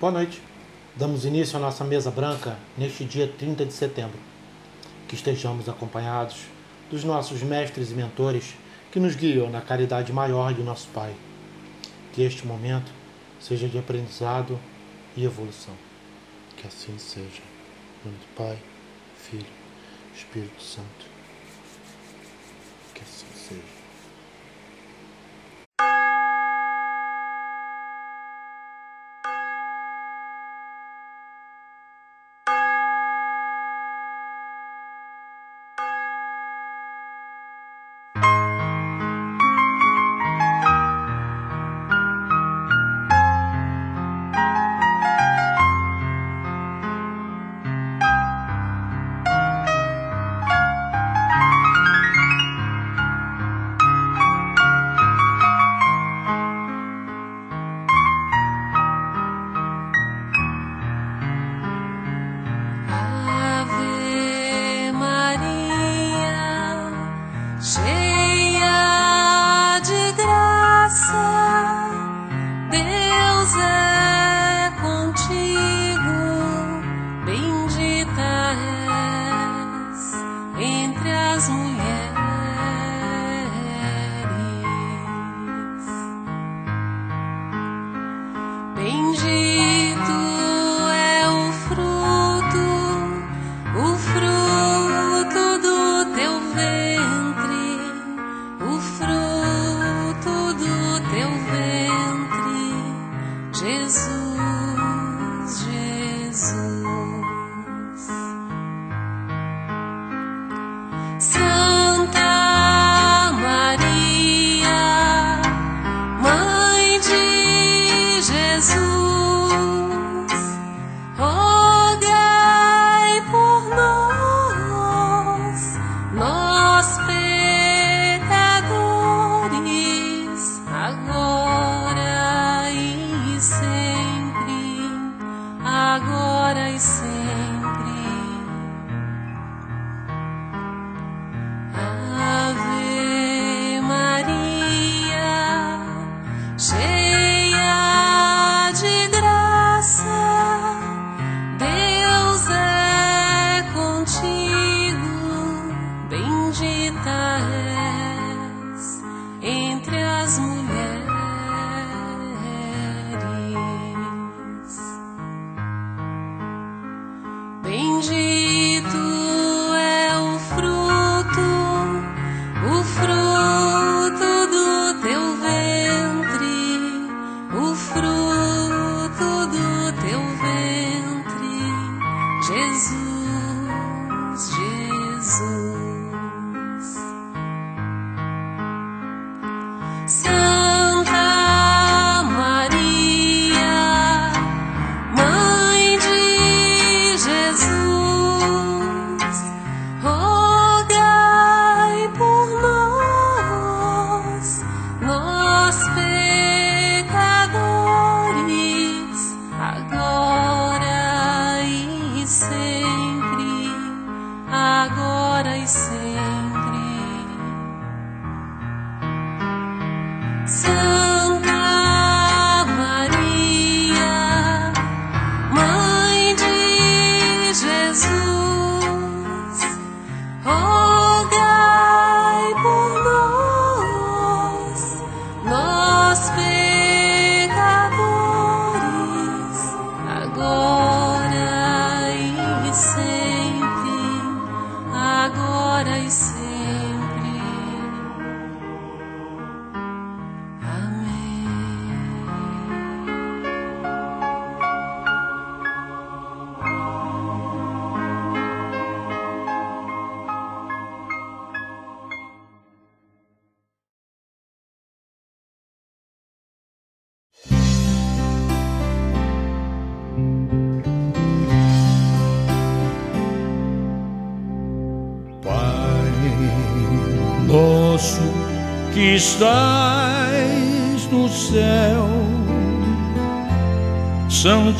Boa noite. Damos início à nossa mesa branca neste dia 30 de setembro. Que estejamos acompanhados dos nossos mestres e mentores que nos guiam na caridade maior de nosso Pai. Que este momento seja de aprendizado e evolução. Que assim seja. Em nome do Pai, Filho, Espírito Santo.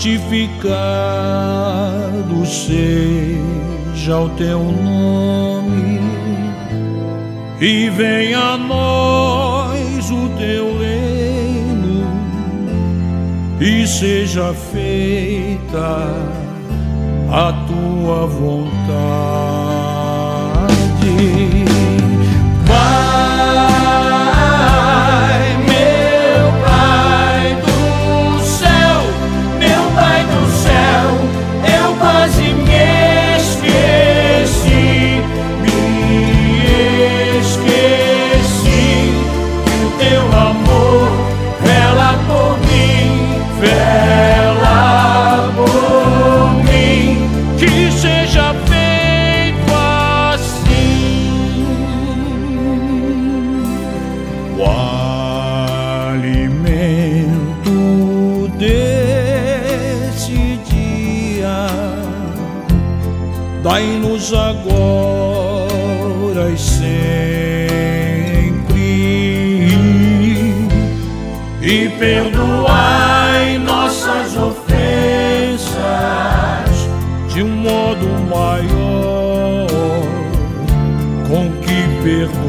Santificado seja o teu nome, e venha a nós o teu reino, e seja feita a tua vontade. dai-nos agora e sempre. E perdoai nossas ofensas de um modo maior com que perdoai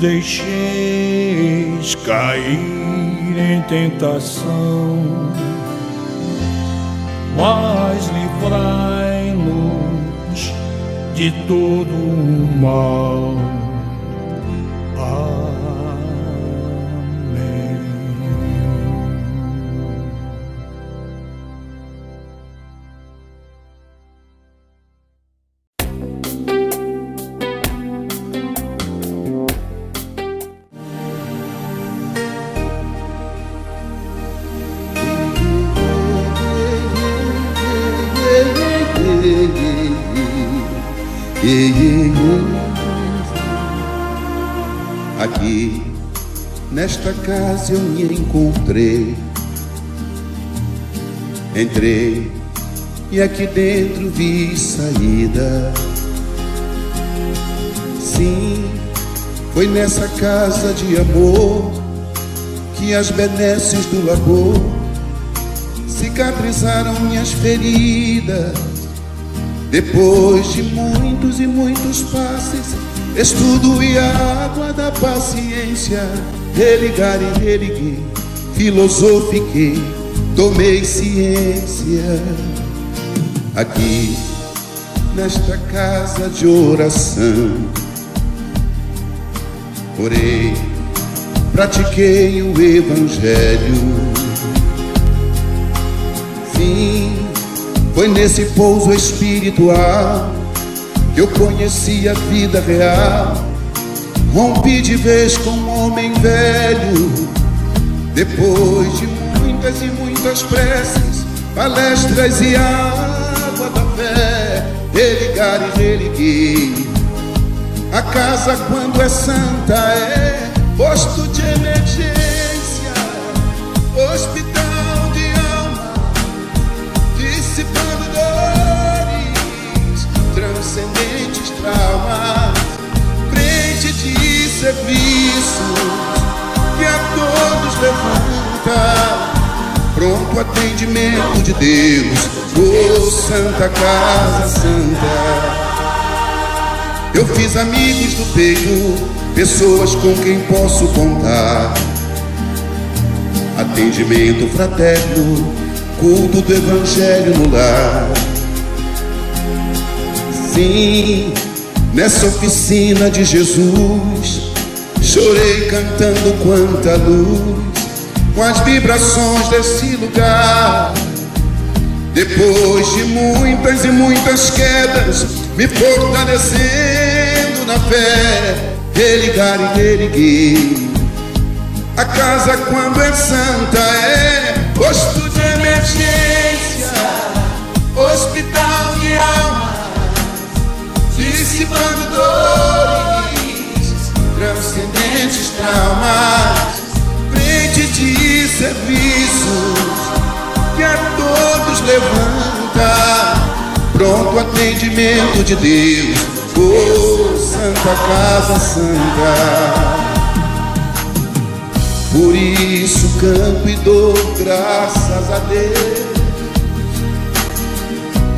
deixeis cair em tentação, mas livrai-nos de todo o mal. Nesta casa eu me encontrei. Entrei e aqui dentro vi saída. Sim, foi nessa casa de amor que as benesses do labor cicatrizaram minhas feridas depois de muitos e muitos passes, estudo e água da paciência, religar e religuei, filosofiquei, tomei ciência. Aqui, nesta casa de oração, orei, pratiquei o Evangelho. Sim, foi nesse pouso espiritual que eu conheci a vida real. Rompi de vez com um homem velho. Depois de muitas e muitas preces, palestras e água da fé, religar e religuei. A casa, quando é santa, é posto de emergência, hospital serviço que a todos levanta. Pronto atendimento de Deus, oh Santa Casa Santa. Eu fiz amigos do peito, pessoas com quem posso contar. Atendimento fraterno, culto do Evangelho no lar. Sim, nessa oficina de Jesus, Chorei cantando quanta luz com as vibrações desse lugar. Depois de muitas e muitas quedas, me fortalecendo na fé, religar e reerguer. A casa quando é santa é posto de emergência, hospital de alma, dissipando dores, traumas, frente de serviços que a todos levanta, pronto atendimento de Deus, oh Santa Casa Santa. Por isso canto e dou graças a Deus,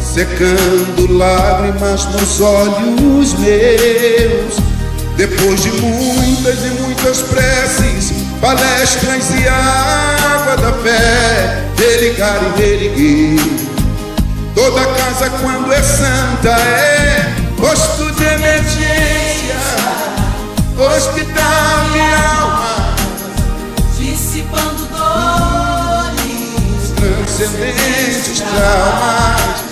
secando lágrimas nos olhos meus. Depois de muitas e muitas preces, palestras e água da fé, religar e reerguer. Toda casa quando é santa é posto de emergência, hospital de alma dissipando dores, transcendentes traumas,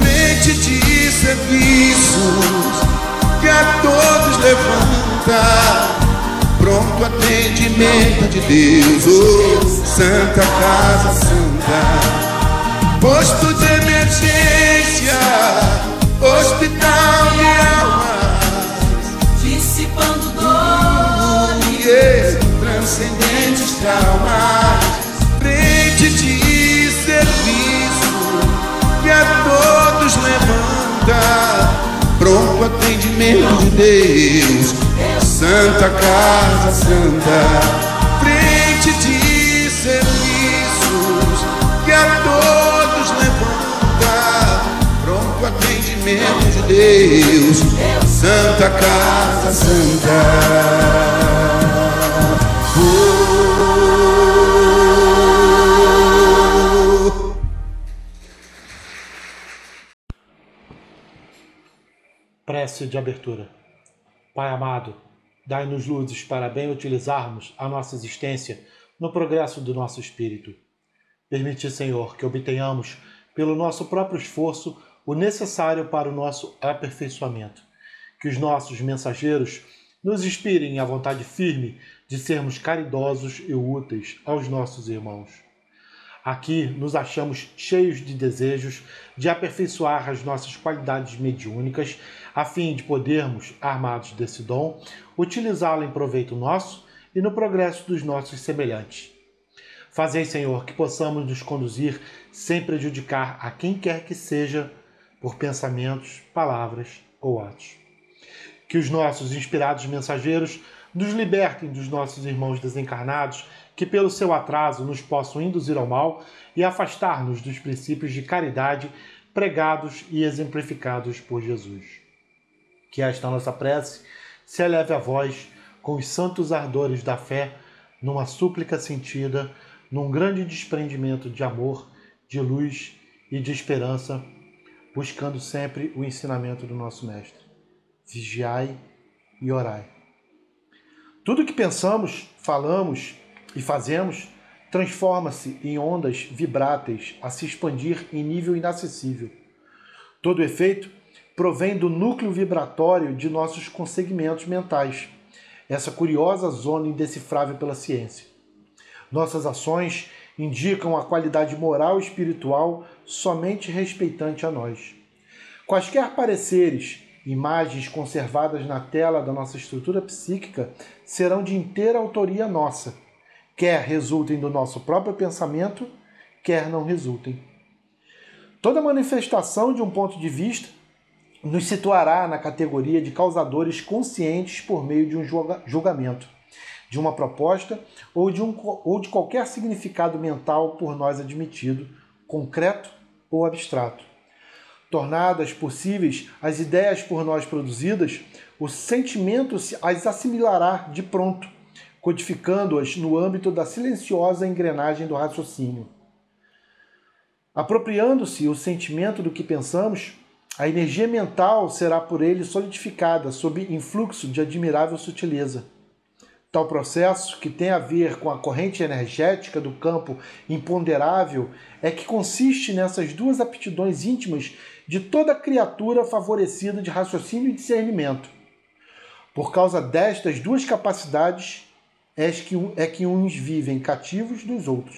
frente de serviços a todos levanta, pronto atendimento de Deus, oh, Santa Casa Santa, posto de emergência, hospital de almas, dissipando dores, transcendentes traumas, atendimento de Deus, Santa Casa Santa, frente de serviços que a todos levanta, pronto atendimento de Deus, Santa Casa Santa. Oh. Prece de abertura. Pai amado, dai-nos luzes para bem utilizarmos a nossa existência no progresso do nosso espírito. Permite, Senhor, que obtenhamos, pelo nosso próprio esforço, o necessário para o nosso aperfeiçoamento. Que os nossos mensageiros nos inspirem a vontade firme de sermos caridosos e úteis aos nossos irmãos. Aqui nos achamos cheios de desejos de aperfeiçoar as nossas qualidades mediúnicas, a fim de podermos, armados desse dom, utilizá-lo em proveito nosso e no progresso dos nossos semelhantes. Fazei, Senhor, que possamos nos conduzir sem prejudicar a quem quer que seja por pensamentos, palavras ou atos. Que os nossos inspirados mensageiros nos libertem dos nossos irmãos desencarnados que, pelo seu atraso, nos possam induzir ao mal e afastar-nos dos princípios de caridade pregados e exemplificados por Jesus. Que esta nossa prece se eleve a vós com os santos ardores da fé, numa súplica sentida, num grande desprendimento de amor, de luz e de esperança, buscando sempre o ensinamento do nosso Mestre. Vigiai e orai. Tudo que pensamos, falamos e fazemos transforma-se em ondas vibráteis a se expandir em nível inacessível. Todo efeito provém do núcleo vibratório de nossos consegmentos mentais, essa curiosa zona indecifrável pela ciência. Nossas ações indicam a qualidade moral e espiritual somente respeitante a nós. Quaisquer pareceres, imagens conservadas na tela da nossa estrutura psíquica serão de inteira autoria nossa, quer resultem do nosso próprio pensamento, quer não resultem. Toda manifestação de um ponto de vista nos situará na categoria de causadores conscientes por meio de um julgamento, de uma proposta ou de, um, ou de qualquer significado mental por nós admitido, concreto ou abstrato. Tornadas possíveis as ideias por nós produzidas, o sentimento as assimilará de pronto, codificando-as no âmbito da silenciosa engrenagem do raciocínio. Apropriando-se o sentimento do que pensamos, a energia mental será por ele solidificada sob influxo de admirável sutileza. Tal processo, que tem a ver com a corrente energética do campo imponderável, é que consiste nessas duas aptidões íntimas de toda criatura favorecida de raciocínio e discernimento. Por causa destas duas capacidades, é que, é que uns vivem cativos dos outros.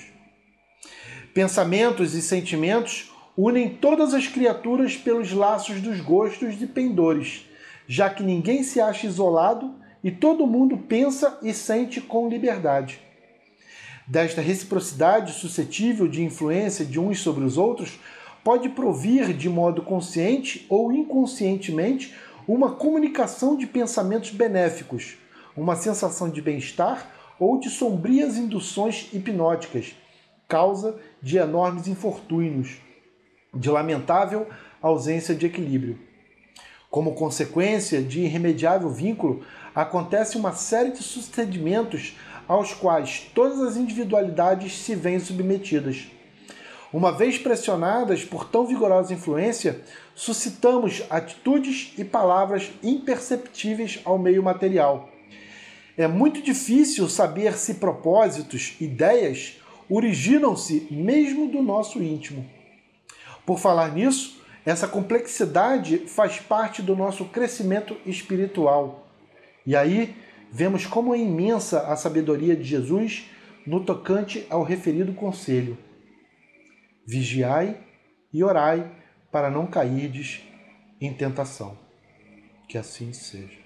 Pensamentos e sentimentos unem todas as criaturas pelos laços dos gostos e pendores, já que ninguém se acha isolado e todo mundo pensa e sente com liberdade. Desta reciprocidade suscetível de influência de uns sobre os outros, pode provir de modo consciente ou inconscientemente uma comunicação de pensamentos benéficos, uma sensação de bem-estar ou de sombrias induções hipnóticas, causa de enormes infortúnios, de lamentável ausência de equilíbrio. Como consequência de irremediável vínculo, acontece uma série de sucedimentos aos quais todas as individualidades se veem submetidas. Uma vez pressionadas por tão vigorosa influência, suscitamos atitudes e palavras imperceptíveis ao meio material. É muito difícil saber se propósitos, ideias, originam-se mesmo do nosso íntimo. Por falar nisso, essa complexidade faz parte do nosso crescimento espiritual. E aí vemos como é imensa a sabedoria de Jesus no tocante ao referido conselho. Vigiai e orai para não cairdes em tentação. Que assim seja.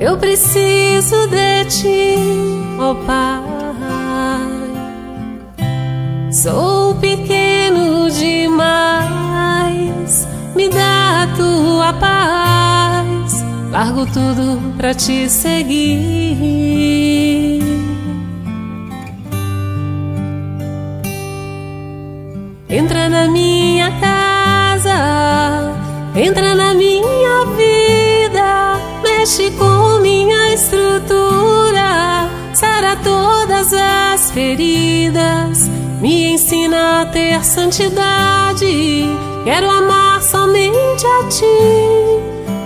Eu preciso de ti, oh Pai. Sou pequeno demais, me dá a tua paz. Largo tudo pra te seguir. Entra na minha casa, entra na com estrutura, sara todas as feridas, me ensina a ter santidade. Quero amar somente a ti,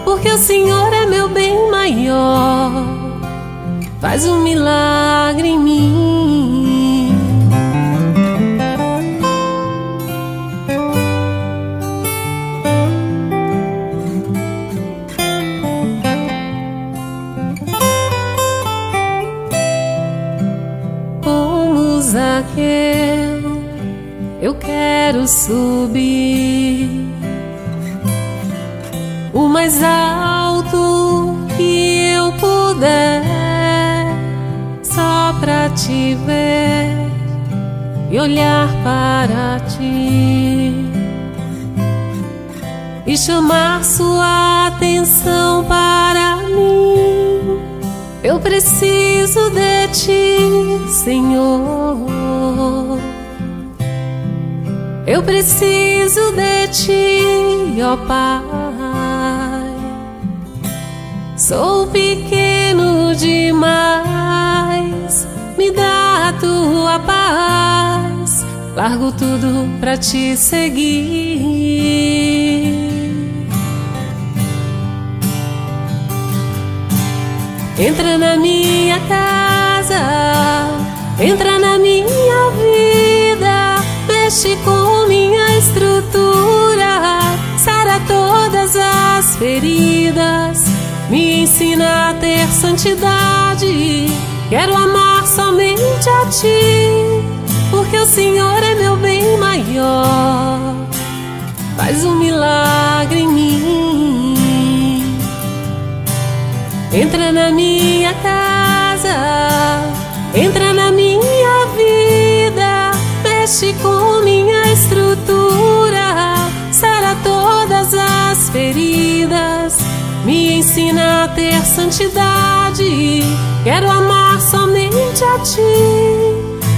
porque o Senhor é meu bem maior. Faz um milagre em mim. Quero subir o mais alto que eu puder, só pra te ver e olhar para ti e chamar sua atenção para mim. Eu preciso de ti, Senhor. Eu preciso de ti, ó Pai. Sou pequeno demais, me dá a tua paz. Largo tudo pra te seguir. Entra na minha casa, entra na minha vida, mexe com minha estrutura, sara todas as feridas, me ensina a ter santidade. Quero amar somente a ti, porque o Senhor é meu bem maior. Faz um milagre em mim. Entra na minha casa, ensina a ter santidade. Quero amar somente a ti,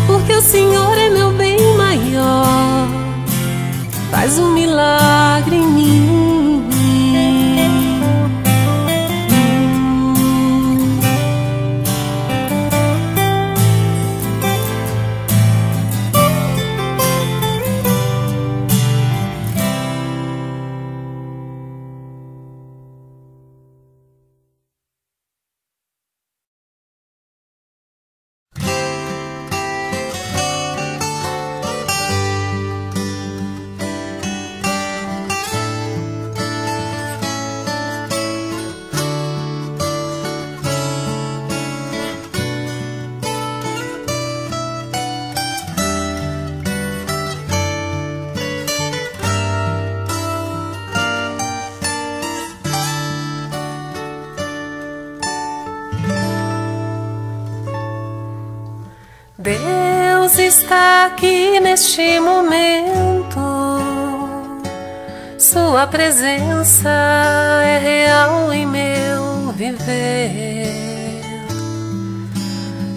porque o Senhor é meu bem maior. Faz um milagre aqui neste momento. Sua presença é real em meu viver.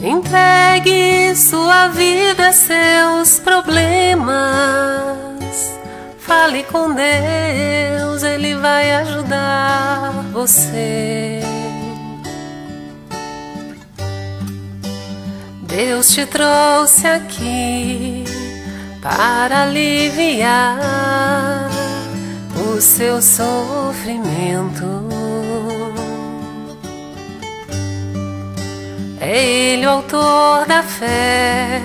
Entregue sua vida, seus problemas. Fale com Deus, Ele vai ajudar você. Deus te trouxe aqui para aliviar o seu sofrimento. É Ele o autor da fé,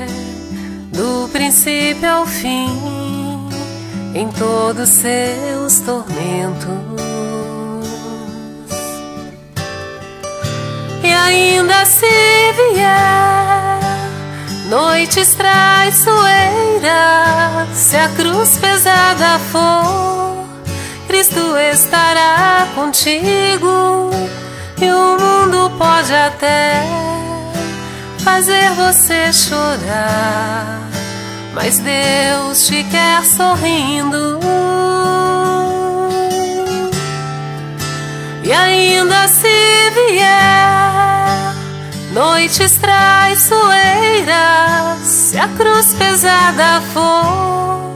do princípio ao fim, em todos seus tormentos. E ainda se vier noites traiçoeiras, se a cruz pesada for, Cristo estará contigo e o mundo pode até fazer você chorar, mas Deus te quer sorrindo. E ainda se vier noites traiçoeiras, se a cruz pesada for,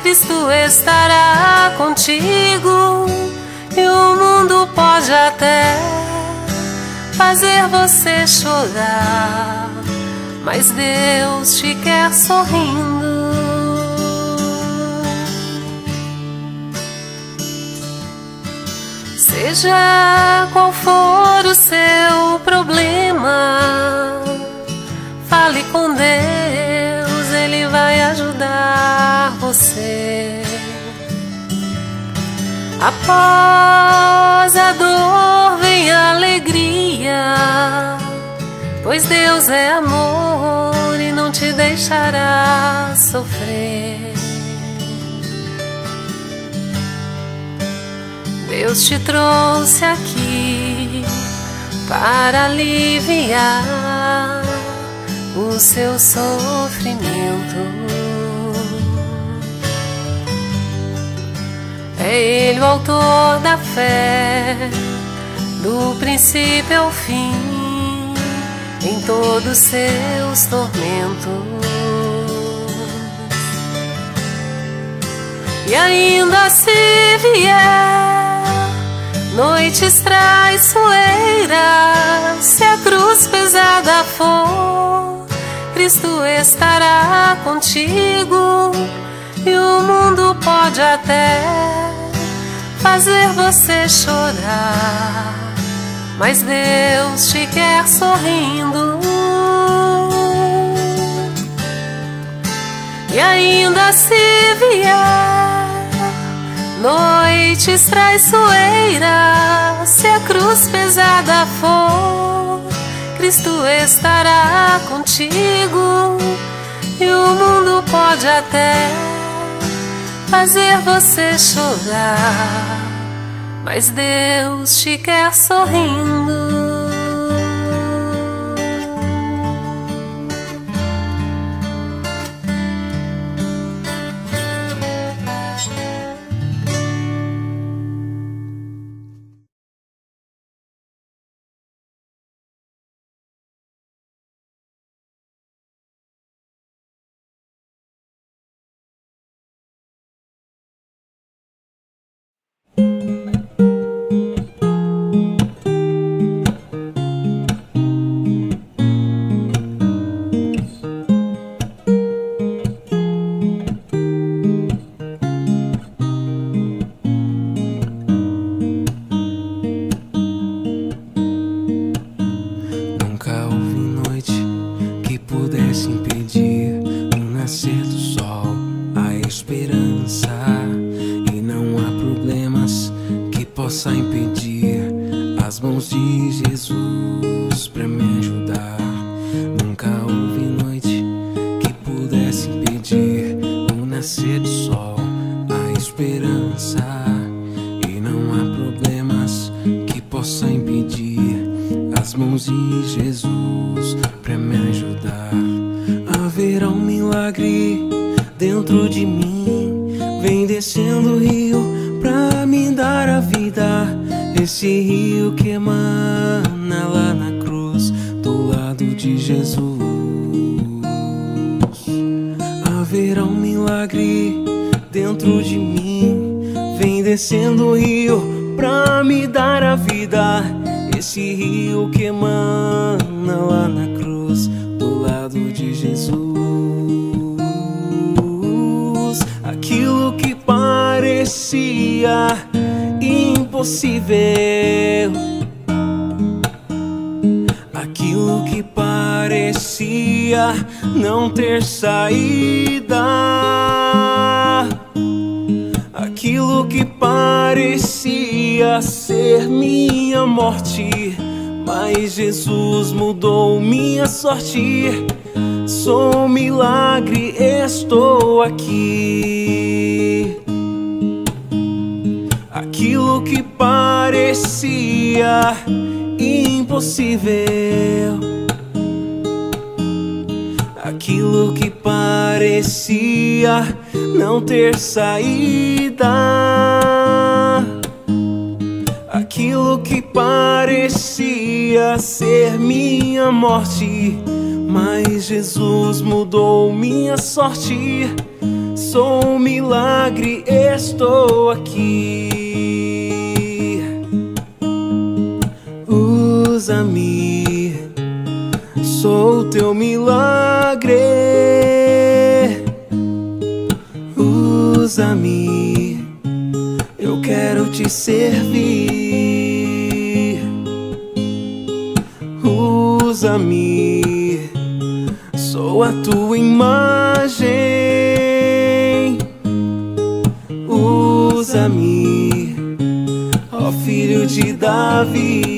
Cristo estará contigo e o mundo pode até fazer você chorar, mas Deus te quer sorrindo. Seja qual for o seu problema, fale com Deus, Ele vai ajudar você. Após a dor vem a alegria, pois Deus é amor e não te deixará sofrer. Deus te trouxe aqui para aliviar o seu sofrimento. É Ele o autor da fé, do princípio ao fim, em todos seus tormentos. E ainda se vier noites traiçoeiras, se a cruz pesada for, Cristo estará contigo e o mundo pode até fazer você chorar, mas Deus te quer sorrindo. E ainda se vier noites traiçoeiras, se a cruz pesada for, Cristo estará contigo e o mundo pode até fazer você chorar, mas Deus te quer sorrindo. Milagre dentro de mim, vem descendo o rio pra me dar a vida. Esse rio que emana lá na cruz, do lado de Jesus. Haverá um milagre dentro de mim, vem descendo o rio pra me dar a vida. Esse rio que emana lá na cruz, parecia impossível. Aquilo que parecia não ter saída. Aquilo que parecia ser minha morte. Mas Jesus mudou minha sorte. Sou um milagre, estou aqui. Parecia impossível. Aquilo que parecia não ter saída. Aquilo que parecia ser minha morte. Mas Jesus mudou minha sorte. Sou um milagre, estou aqui. Usa-me, sou teu milagre. Usa-me, eu quero te servir. Usa-me, sou a tua imagem. Usa-me, ó filho de Davi.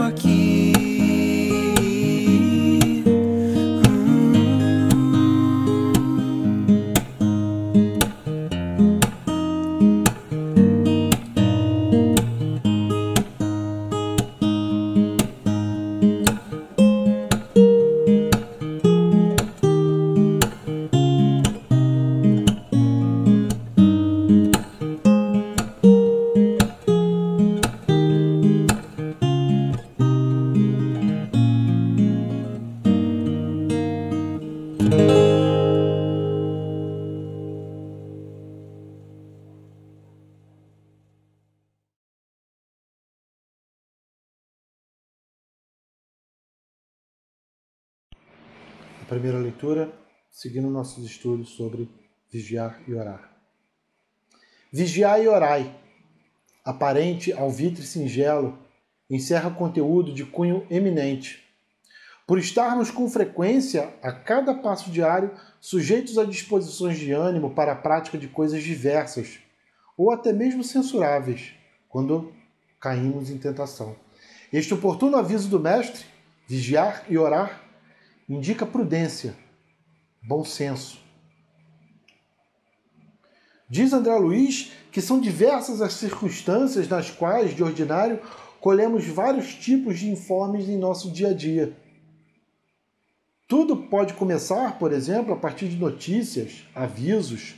primeira leitura, seguindo nossos estudos sobre vigiar e orar. Vigiai e orai, aparente, alvitre singelo, encerra conteúdo de cunho eminente. Por estarmos com frequência, a cada passo diário, sujeitos a disposições de ânimo para a prática de coisas diversas, ou até mesmo censuráveis, quando caímos em tentação. Este oportuno aviso do Mestre, vigiar e orar, indica prudência, bom senso. Diz André Luiz que são diversas as circunstâncias nas quais, de ordinário, colhemos vários tipos de informes em nosso dia a dia. Tudo pode começar, por exemplo, a partir de notícias, avisos,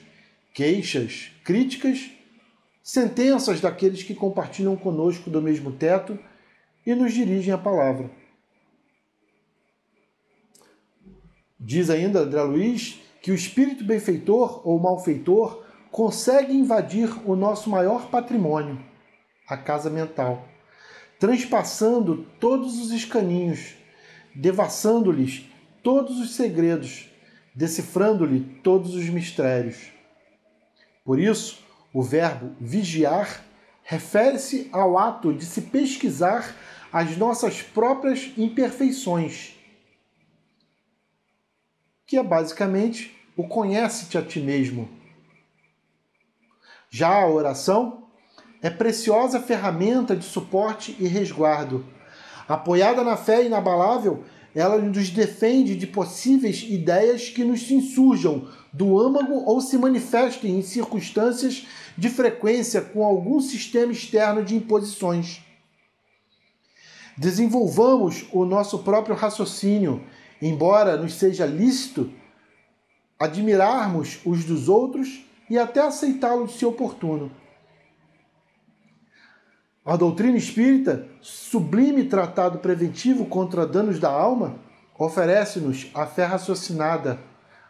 queixas, críticas, sentenças daqueles que compartilham conosco do mesmo teto e nos dirigem a palavra. Diz ainda André Luiz que o espírito benfeitor ou malfeitor consegue invadir o nosso maior patrimônio, a casa mental, transpassando todos os escaninhos, devassando-lhes todos os segredos, decifrando-lhe todos os mistérios. Por isso, o verbo vigiar refere-se ao ato de se pesquisar as nossas próprias imperfeições, que é basicamente o conhece-te a ti mesmo. Já a oração é preciosa ferramenta de suporte e resguardo. Apoiada na fé inabalável, ela nos defende de possíveis ideias que nos insurjam do âmago ou se manifestem em circunstâncias de frequência com algum sistema externo de imposições. Desenvolvamos o nosso próprio raciocínio, embora nos seja lícito admirarmos os dos outros e até aceitá-los se oportuno. A doutrina espírita, sublime tratado preventivo contra danos da alma, oferece-nos a fé raciocinada,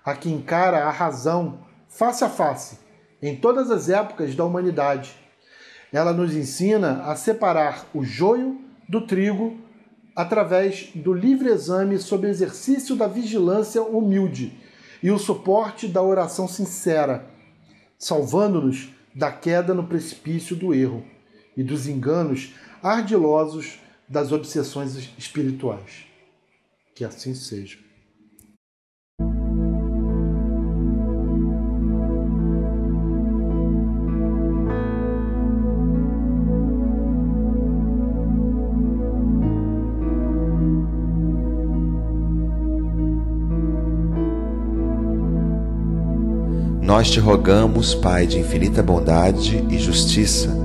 a que encara a razão face a face, em todas as épocas da humanidade. Ela nos ensina a separar o joio do trigo através do livre exame sob exercício da vigilância humilde e o suporte da oração sincera, salvando-nos da queda no precipício do erro e dos enganos ardilosos das obsessões espirituais. Que assim seja. Nós te rogamos, Pai de infinita bondade e justiça,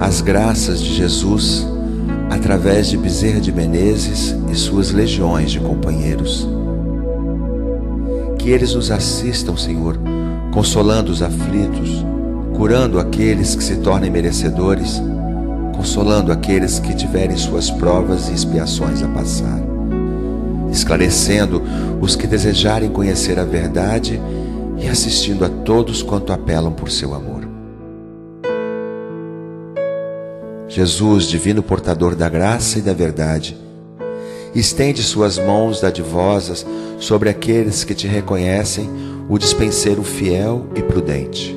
as graças de Jesus através de Bezerra de Menezes e suas legiões de companheiros. Que eles nos assistam, Senhor, consolando os aflitos, curando aqueles que se tornem merecedores, consolando aqueles que tiverem suas provas e expiações a passar, esclarecendo os que desejarem conhecer a verdade e assistindo a todos quanto apelam por seu amor. Jesus, divino portador da graça e da verdade, estende suas mãos dadivosas sobre aqueles que te reconhecem o dispenseiro fiel e prudente.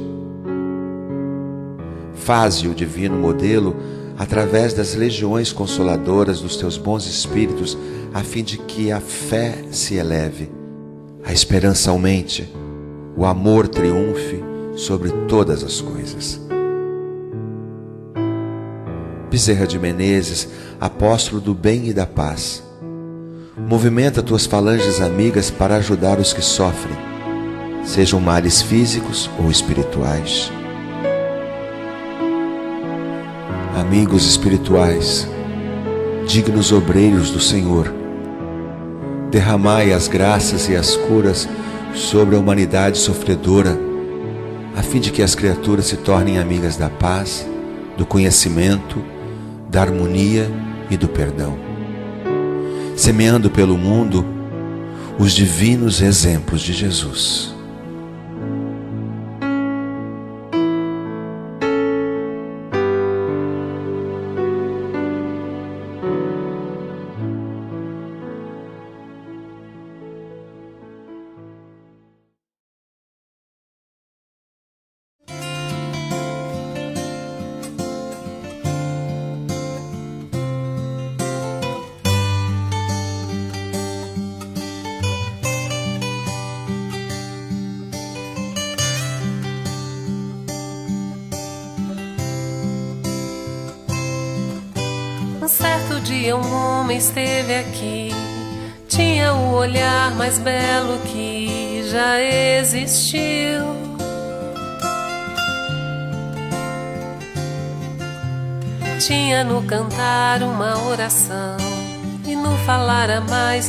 Faze o divino modelo através das legiões consoladoras dos teus bons espíritos, a fim de que a fé se eleve, a esperança aumente, o amor triunfe sobre todas as coisas. Bezerra de Menezes, apóstolo do bem e da paz. Movimenta tuas falanges amigas para ajudar os que sofrem, sejam males físicos ou espirituais. Amigos espirituais, dignos obreiros do Senhor, derramai as graças e as curas sobre a humanidade sofredora, a fim de que as criaturas se tornem amigas da paz, do conhecimento, da harmonia e do perdão, semeando pelo mundo os divinos exemplos de Jesus.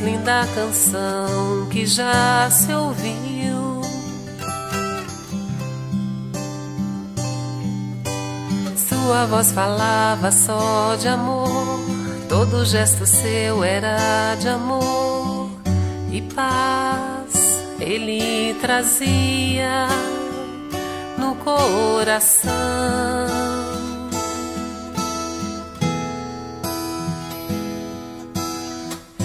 Linda canção que já se ouviu. Sua voz falava só de amor, todo gesto seu era de amor e paz ele trazia no coração.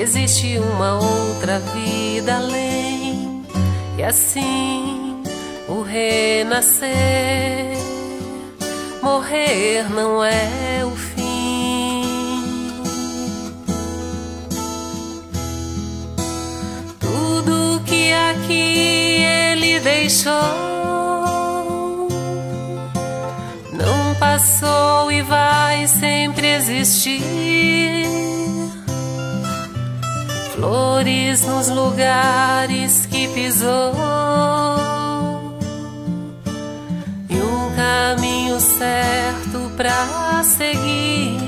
existe uma outra vida além. E assim o renascer, morrer não é o fim. Tudo que aqui ele deixou passou e vai sempre existir. Flores nos lugares que pisou e um caminho certo pra seguir.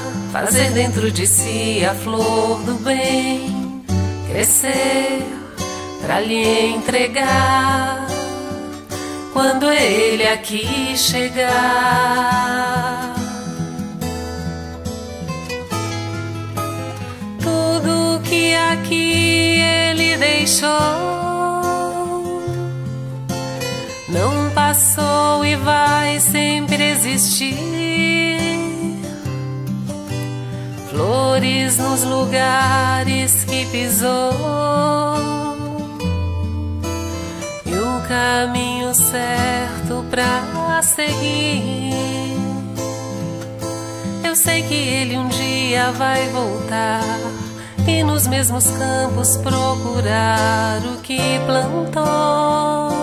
fazer dentro de si a flor do bem, crescer para lhe entregar quando ele aqui chegar. Tudo que aqui ele deixou não passou e vai sempre existir. Flores nos lugares que pisou e o caminho certo pra seguir. Eu sei que ele um dia vai voltar e nos mesmos campos procurar o que plantou.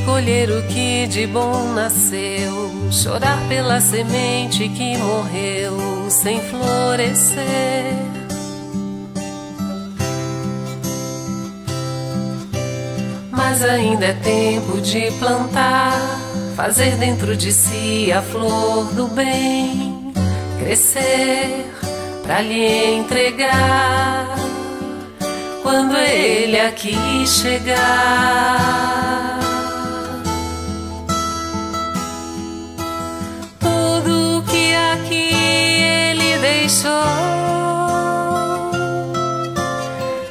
Colher o que de bom nasceu, chorar pela semente que morreu sem florescer. Mas ainda é tempo de plantar, fazer dentro de si a flor do bem, crescer para lhe entregar quando ele aqui chegar.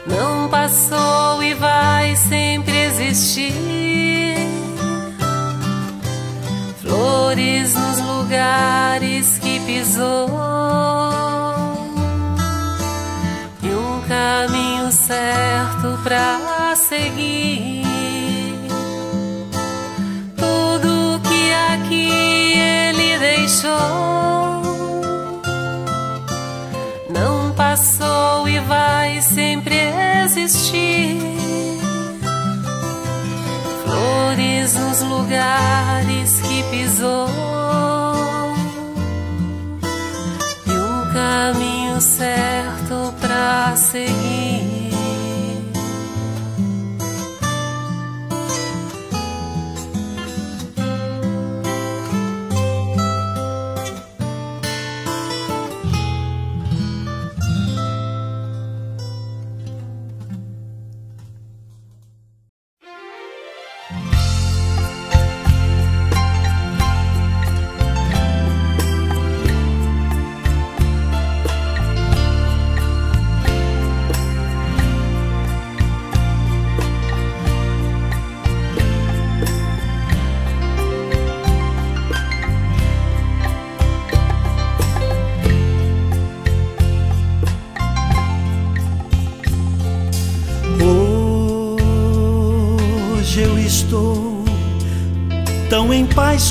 Não passou e vai sempre existir. Flores nos lugares que pisou e um caminho certo pra seguir. Tudo que aqui ele deixou vai sempre existir. Flores nos lugares que pisou. E um caminho certo para seguir.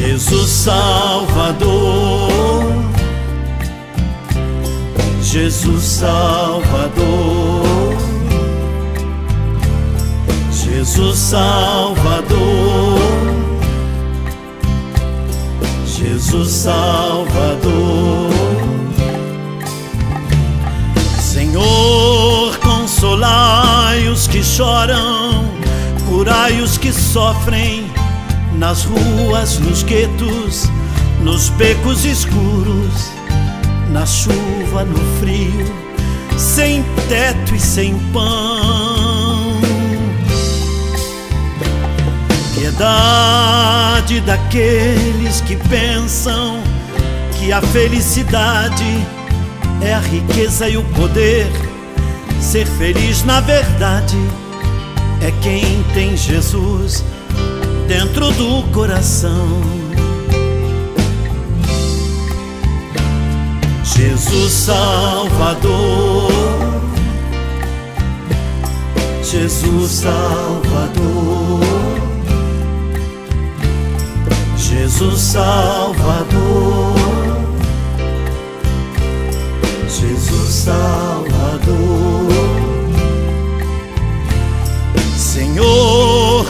Jesus Salvador, Jesus Salvador, Jesus Salvador. Jesus Salvador. Senhor, consolai os que choram, curai os que sofrem nas ruas, nos guetos, nos becos escuros, na chuva, no frio, sem teto e sem pão. Piedade daqueles que pensam que a felicidade é a riqueza e o poder. Ser feliz na verdade é quem tem Jesus dentro do coração. Jesus Salvador, Jesus Salvador. Jesus Salvador, Jesus Salvador. Senhor,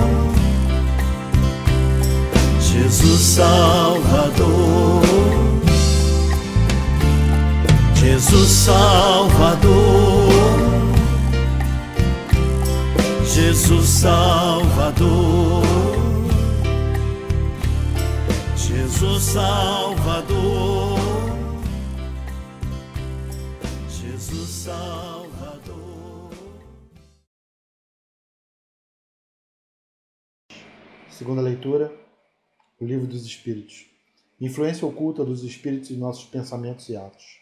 Jesus Salvador, Jesus Salvador. Jesus Salvador, Jesus Salvador, Jesus Salvador. Segunda leitura, o Livro dos Espíritos. Influência oculta dos espíritos em nossos pensamentos e atos.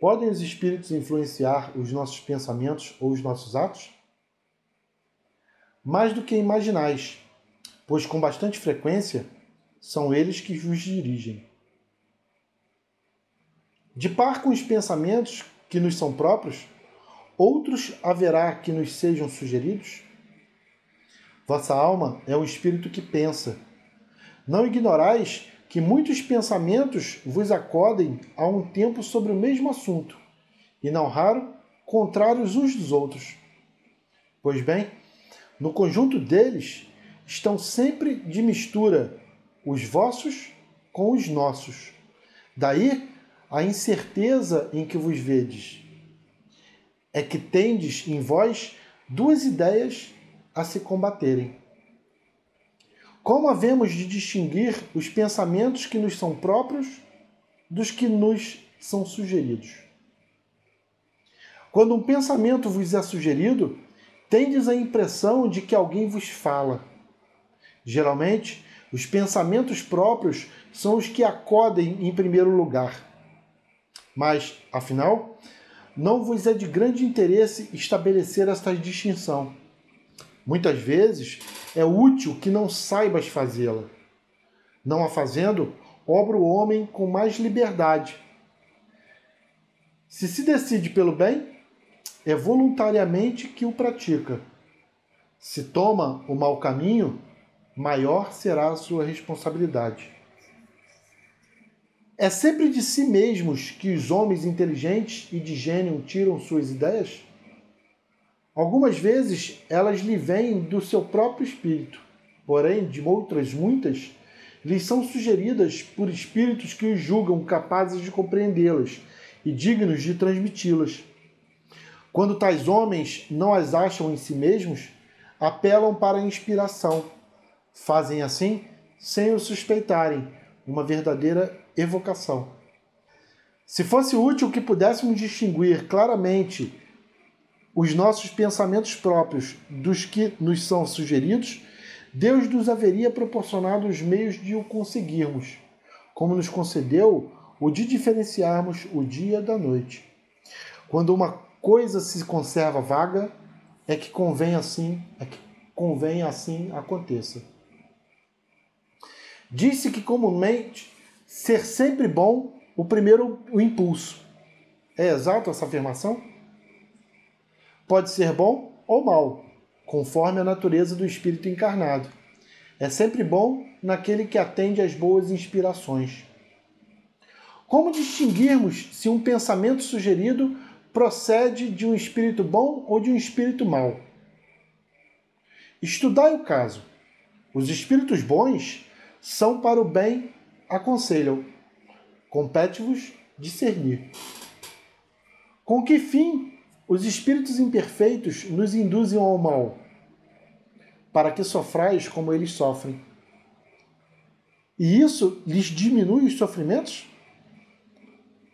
Podem os espíritos influenciar os nossos pensamentos ou os nossos atos? mais do que imaginais, pois com bastante frequência são eles que vos dirigem. De par com os pensamentos que nos são próprios, outros haverá que nos sejam sugeridos? Vossa alma é o espírito que pensa. Não ignorais que muitos pensamentos vos acodem a um tempo sobre o mesmo assunto, e não raro contrários uns dos outros. Pois bem, no conjunto deles estão sempre de mistura os vossos com os nossos. Daí a incerteza em que vos vedes. É que tendes em vós duas ideias a se combaterem. Como havemos de distinguir os pensamentos que nos são próprios dos que nos são sugeridos? Quando um pensamento vos é sugerido, tendes a impressão de que alguém vos fala. Geralmente, os pensamentos próprios são os que acodem em primeiro lugar. Mas, afinal, não vos é de grande interesse estabelecer esta distinção. Muitas vezes é útil que não saibas fazê-la. Não a fazendo, obra o homem com mais liberdade. Se se decide pelo bem, é voluntariamente que o pratica. Se toma o mau caminho, maior será a sua responsabilidade. É sempre de si mesmos que os homens inteligentes e de gênio tiram suas ideias? Algumas vezes elas lhe vêm do seu próprio espírito, porém, de outras muitas, lhes são sugeridas por espíritos que os julgam capazes de compreendê-las e dignos de transmiti-las. Quando tais homens não as acham em si mesmos, apelam para a inspiração. Fazem assim sem o suspeitarem, uma verdadeira evocação. Se fosse útil que pudéssemos distinguir claramente os nossos pensamentos próprios dos que nos são sugeridos, Deus nos haveria proporcionado os meios de o conseguirmos, como nos concedeu o de diferenciarmos o dia da noite. Quando uma coisa se conserva vaga, é que convém assim, é que convém assim aconteça. Disse que comumente ser sempre bom o primeiro o impulso. É exato essa afirmação? Pode ser bom ou mal, conforme a natureza do espírito encarnado. É sempre bom naquele que atende às boas inspirações. Como distinguirmos se um pensamento sugerido procede de um espírito bom ou de um espírito mau. Estudai o caso. Os espíritos bons são para o bem, aconselham. Compete-vos discernir. Com que fim os espíritos imperfeitos nos induzem ao mal? Para que sofrais como eles sofrem. E isso lhes diminui os sofrimentos?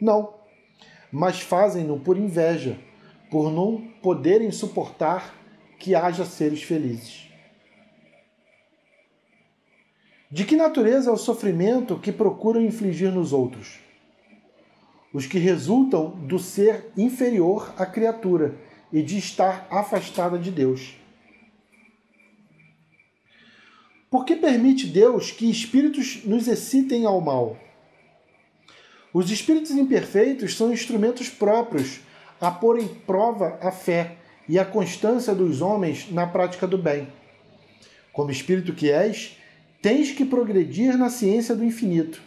Não mas fazem-no por inveja, por não poderem suportar que haja seres felizes. De que natureza é o sofrimento que procuram infligir nos outros? Os que resultam do ser inferior à criatura e de estar afastada de Deus. Por que permite Deus que espíritos nos excitem ao mal? Os espíritos imperfeitos são instrumentos próprios a pôr em prova a fé e a constância dos homens na prática do bem. Como espírito que és, tens que progredir na ciência do infinito.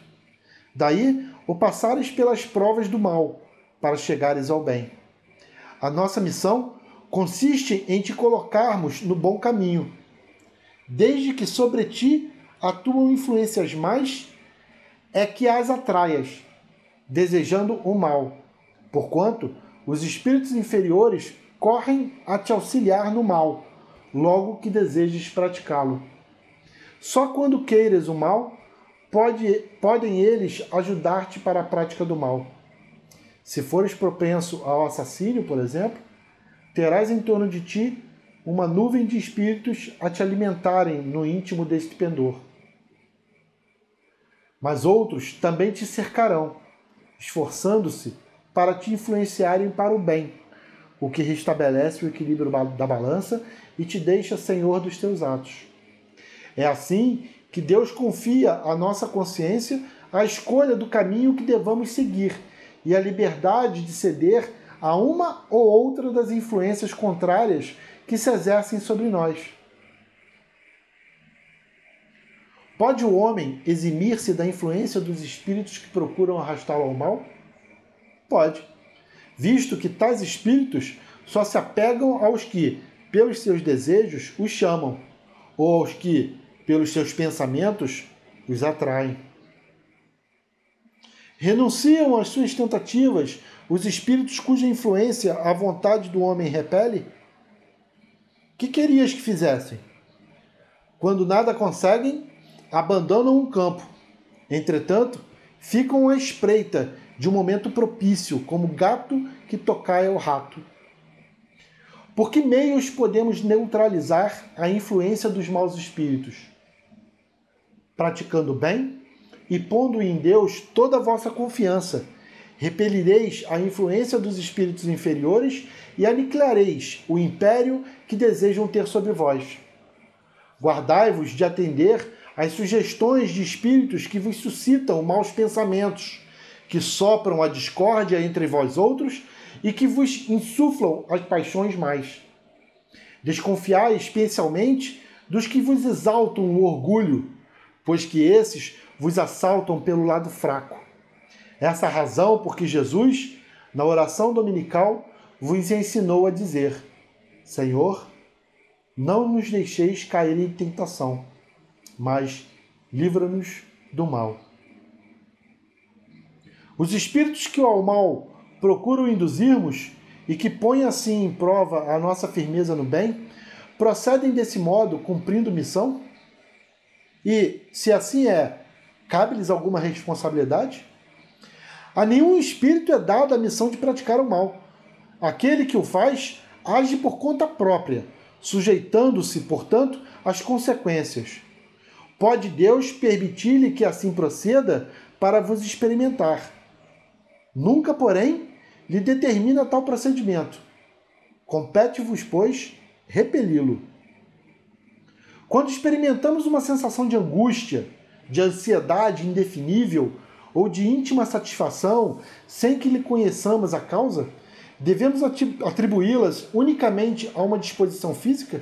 Daí o passares pelas provas do mal, para chegares ao bem. A nossa missão consiste em te colocarmos no bom caminho, desde que sobre ti atuam influências mais é que as atraias, desejando o mal, porquanto os espíritos inferiores correm a te auxiliar no mal, logo que desejes praticá-lo. Só quando queiras o mal, pode, podem eles ajudar-te para a prática do mal. Se fores propenso ao assassínio, por exemplo, terás em torno de ti uma nuvem de espíritos a te alimentarem no íntimo deste pendor. Mas outros também te cercarão, esforçando-se para te influenciarem para o bem, o que restabelece o equilíbrio da balança e te deixa senhor dos teus atos. É assim que Deus confia à nossa consciência a escolha do caminho que devamos seguir e a liberdade de ceder a uma ou outra das influências contrárias que se exercem sobre nós. Pode o homem eximir-se da influência dos espíritos que procuram arrastá-lo ao mal? Pode, visto que tais espíritos só se apegam aos que, pelos seus desejos, os chamam, ou aos que, pelos seus pensamentos, os atraem. Renunciam às suas tentativas os espíritos cuja influência a vontade do homem repele? Que querias que fizessem? Quando nada conseguem, abandonam o campo. Entretanto, ficam à espreita de um momento propício, como gato que tocaia o rato. Por que meios podemos neutralizar a influência dos maus espíritos? Praticando bem, e pondo em Deus toda a vossa confiança, repelireis a influência dos espíritos inferiores e aniquilareis o império que desejam ter sobre vós. Guardai-vos de atender às sugestões de espíritos que vos suscitam maus pensamentos, que sopram a discórdia entre vós outros e que vos insuflam as paixões mais. Desconfiai especialmente dos que vos exaltam o orgulho, pois que esses vos assaltam pelo lado fraco. Essa razão porque Jesus, na oração dominical, vos ensinou a dizer: Senhor, não nos deixeis cair em tentação, mas livra-nos do mal. Os espíritos que ao mal procuram induzirmos e que põem assim em prova a nossa firmeza no bem, procedem desse modo cumprindo missão? E, se assim é, Cabe-lhes alguma responsabilidade? A nenhum espírito é dada a missão de praticar o mal. Aquele que o faz age por conta própria, sujeitando-se, portanto, às consequências. Pode Deus permitir-lhe que assim proceda para vos experimentar. Nunca, porém, lhe determina tal procedimento. Compete-vos, pois, repeli-lo. Quando experimentamos uma sensação de angústia, de ansiedade indefinível ou de íntima satisfação sem que lhe conheçamos a causa? Devemos atribuí-las unicamente a uma disposição física?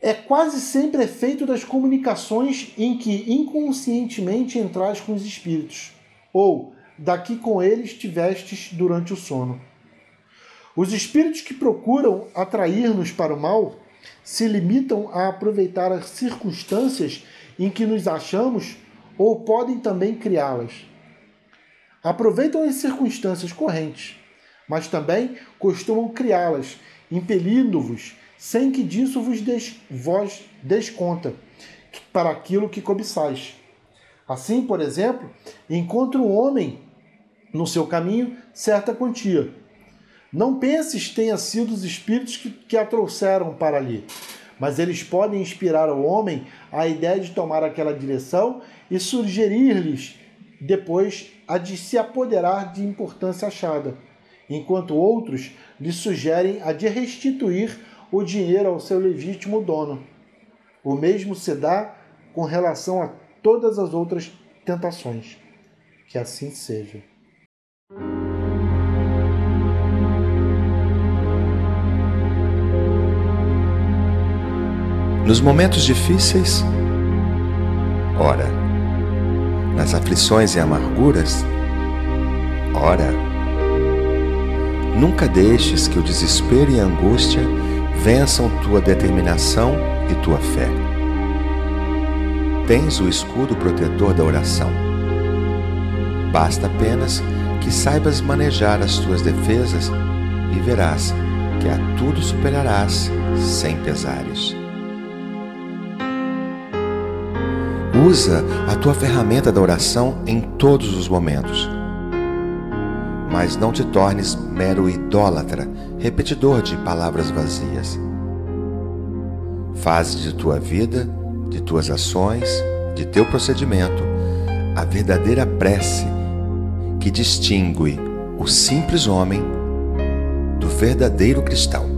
É quase sempre efeito das comunicações em que inconscientemente entrais com os espíritos, ou daqui com eles tivestes durante o sono. Os espíritos que procuram atrair-nos para o mal se limitam a aproveitar as circunstâncias em que nos achamos ou podem também criá-las. Aproveitam as circunstâncias correntes, mas também costumam criá-las, impelindo-vos, sem que disso vos des, vós desconta, para aquilo que cobiçais. Assim, por exemplo, encontra um homem no seu caminho certa quantia. Não penses tenha sido os espíritos que, que a trouxeram para ali, mas eles podem inspirar ao homem a ideia de tomar aquela direção e sugerir-lhes depois a de se apoderar de importância achada, enquanto outros lhe sugerem a de restituir o dinheiro ao seu legítimo dono. O mesmo se dá com relação a todas as outras tentações. Que assim seja. Nos momentos difíceis, Ora. Nas aflições e amarguras? Ora. Nunca deixes que o desespero e a angústia vençam tua determinação e tua fé. Tens o escudo protetor da oração. Basta apenas que saibas manejar as tuas defesas e verás que a tudo superarás sem pesares. Usa a tua ferramenta da oração em todos os momentos. Mas não te tornes mero idólatra, repetidor de palavras vazias. Faze de tua vida, de tuas ações, de teu procedimento, a verdadeira prece que distingue o simples homem do verdadeiro cristão.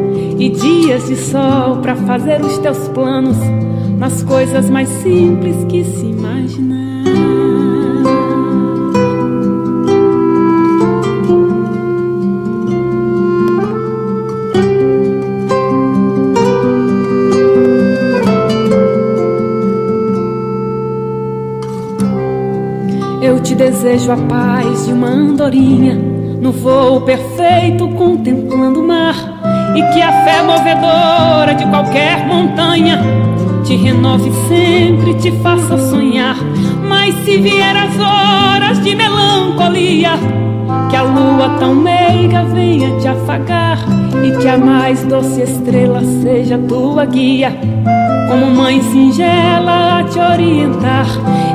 e dias de sol para fazer os teus planos nas coisas mais simples que se imaginar. Eu te desejo a paz de uma andorinha no voo perfeito contemplando o mar e que a fé movedora de qualquer montanha te renove sempre, te faça sonhar. Mas se vier as horas de melancolia, que a lua tão meiga venha te afagar e que a mais doce estrela seja tua guia, como mãe singela a te orientar.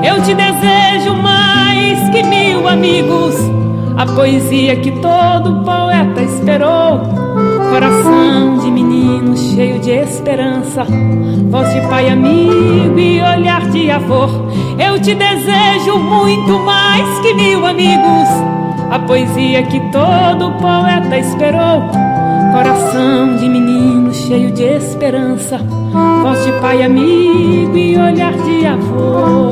Eu te desejo mais que mil amigos, a poesia que todo poeta esperou Coração de menino cheio de esperança, voz de pai amigo e olhar de avô. Eu te desejo muito mais que mil amigos, a poesia que todo poeta esperou. Coração de menino cheio de esperança, voz de pai amigo e olhar de avô.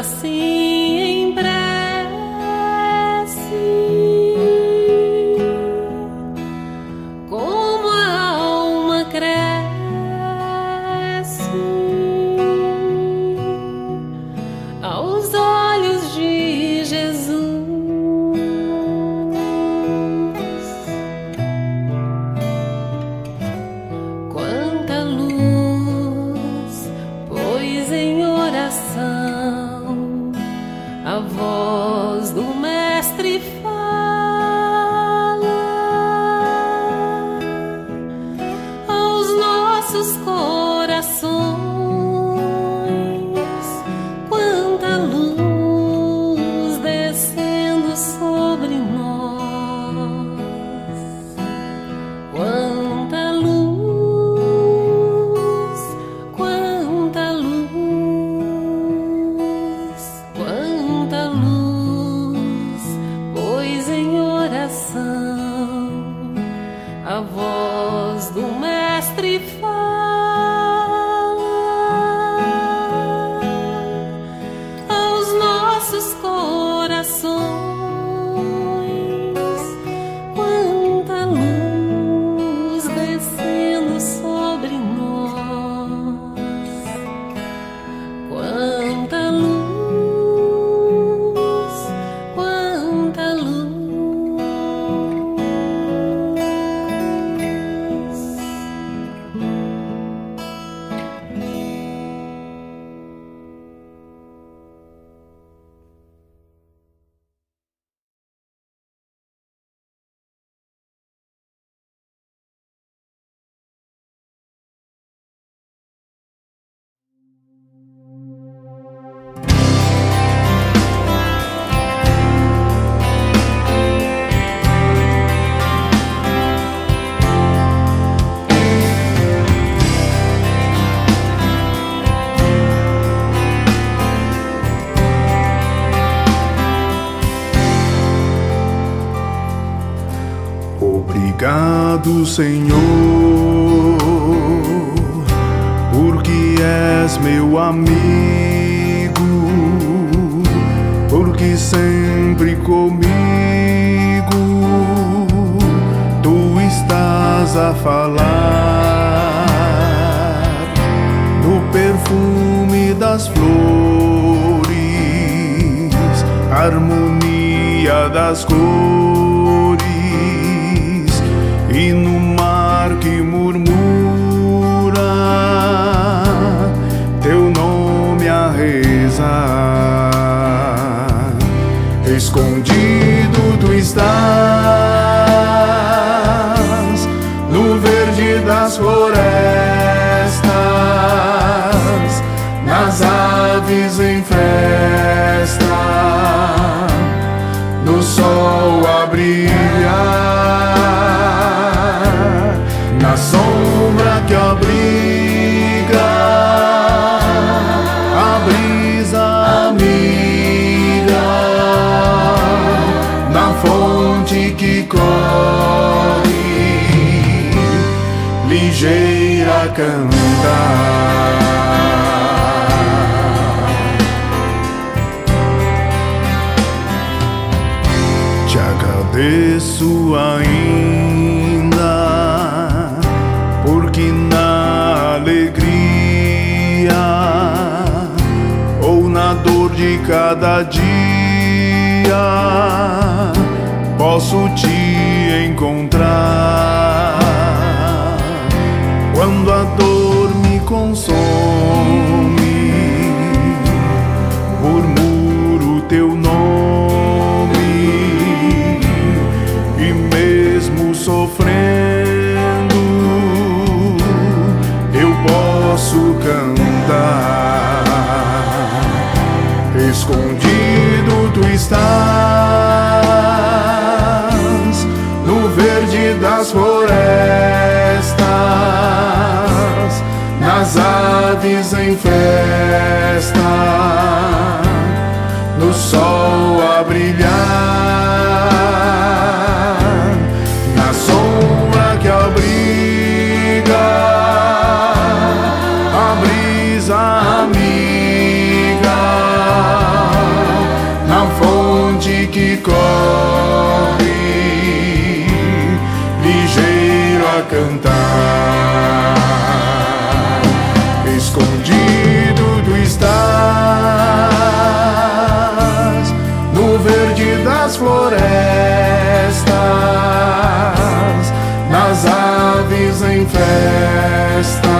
assim. estás no verde das florestas, nas aves em festa. Festa,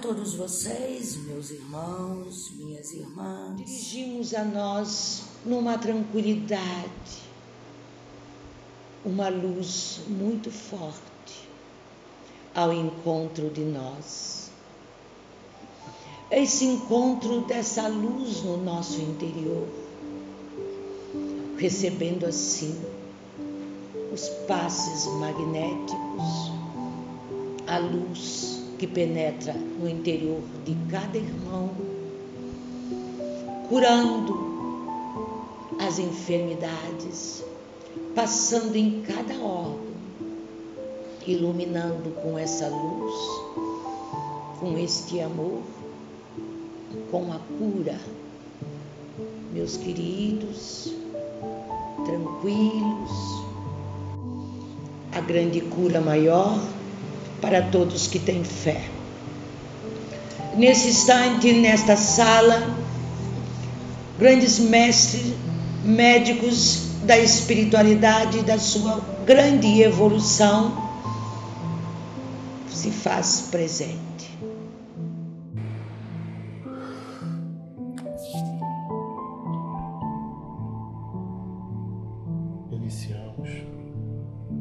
todos vocês, meus irmãos, minhas irmãs. Dirigimos a nós numa tranquilidade uma luz muito forte ao encontro de nós. Esse encontro dessa luz no nosso interior, recebendo assim os passes magnéticos, a luz que penetra no interior de cada irmão, curando as enfermidades, passando em cada órgão, iluminando com essa luz, com este amor, com a cura. Meus queridos, tranquilos, a grande cura maior para todos que têm fé. Nesse instante, nesta sala, grandes mestres, médicos da espiritualidade, da sua grande evolução, se faz presente. Iniciamos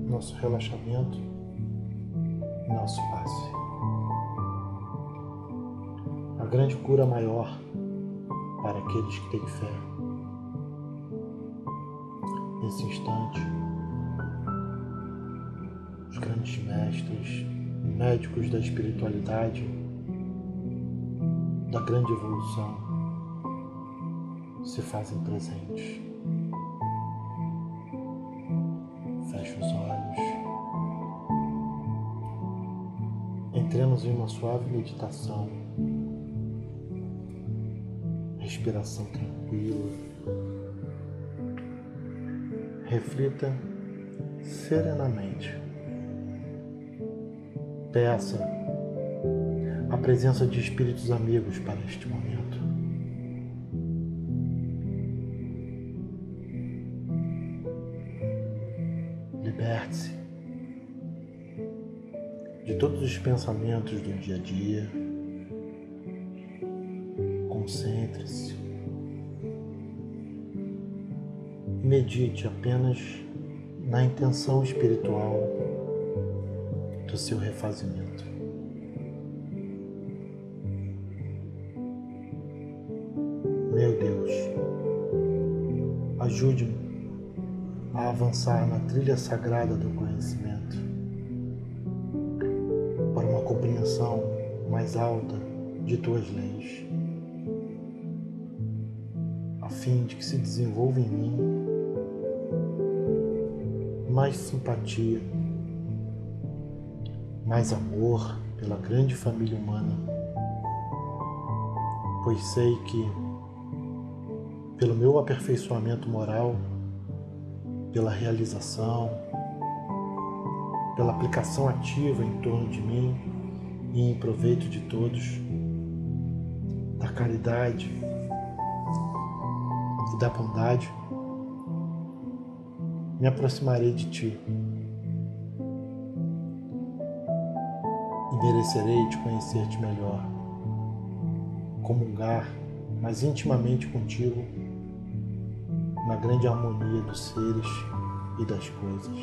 nosso relaxamento, nosso passe. A grande cura maior para aqueles que têm fé. Nesse instante, os grandes mestres, médicos da espiritualidade, da grande evolução, se fazem presentes. Feche os olhos. Entremos em uma suave meditação. Respiração tranquila. Reflita serenamente. Peça a presença de espíritos amigos para este momento. Pensamentos do dia a dia. Concentre-se. Medite apenas na intenção espiritual do seu refazimento. Meu Deus, ajude-me a avançar na trilha sagrada do conhecimento de tuas leis, a fim de que se desenvolva em mim mais simpatia, mais amor, pela grande família humana, pois sei que, pelo meu aperfeiçoamento moral, pela realização, pela aplicação ativa em torno de mim e em proveito de todos, caridade e da bondade, me aproximarei de ti e merecerei te conhecer-te melhor, comungar mais intimamente contigo na grande harmonia dos seres e das coisas.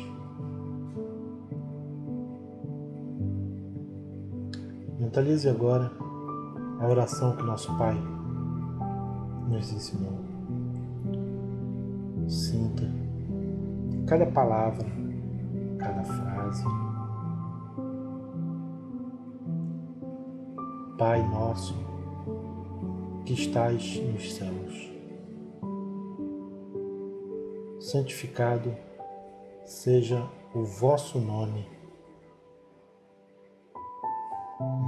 Mentalize agora a oração que nosso Pai nos ensinou. Sinta cada palavra, cada frase. Pai nosso que estais nos céus, santificado seja o vosso nome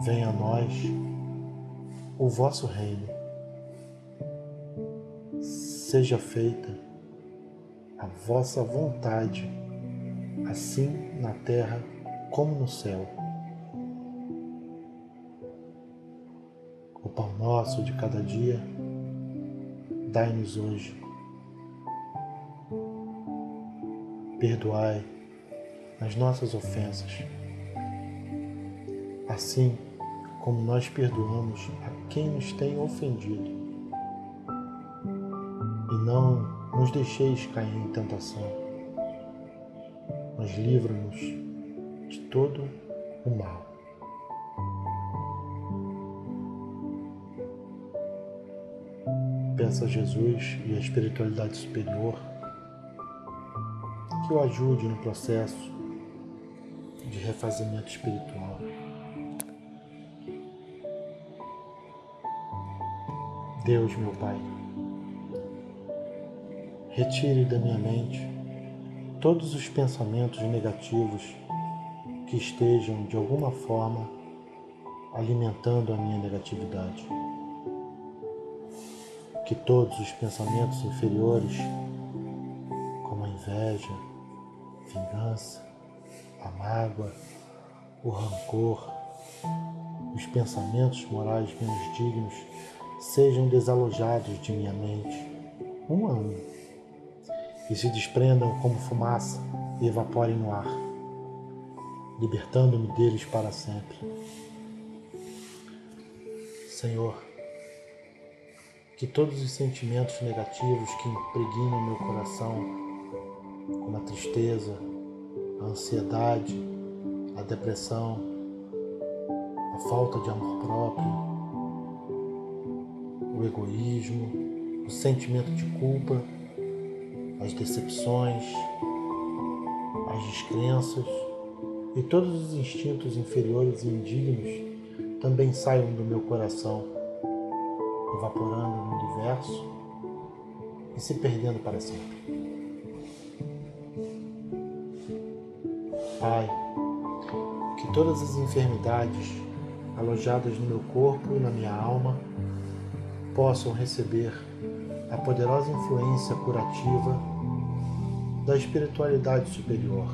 venha a nós o vosso reino. Seja feita a vossa vontade, assim na terra como no céu. O pão nosso de cada dia, dai-nos hoje. Perdoai as nossas ofensas, assim como nós perdoamos a quem nos tem ofendido. E não nos deixeis cair em tentação, mas livra-nos de todo o mal. Peça a Jesus e a espiritualidade superior que o ajude no processo de refazimento espiritual. Deus, meu Pai, retire da minha mente todos os pensamentos negativos que estejam de alguma forma alimentando a minha negatividade. Que todos os pensamentos inferiores, como a inveja, vingança, a mágoa, o rancor, os pensamentos morais menos dignos, sejam desalojados de minha mente, um a um, e se desprendam como fumaça e evaporem no ar, libertando-me deles para sempre. Senhor, que todos os sentimentos negativos que impregnam meu coração, como a tristeza, a ansiedade, a depressão, a falta de amor próprio, o egoísmo, o sentimento de culpa, as decepções, as descrenças e todos os instintos inferiores e indignos também saiam do meu coração, evaporando no universo e se perdendo para sempre. Pai, que todas as enfermidades alojadas no meu corpo e na minha alma possam receber a poderosa influência curativa da espiritualidade superior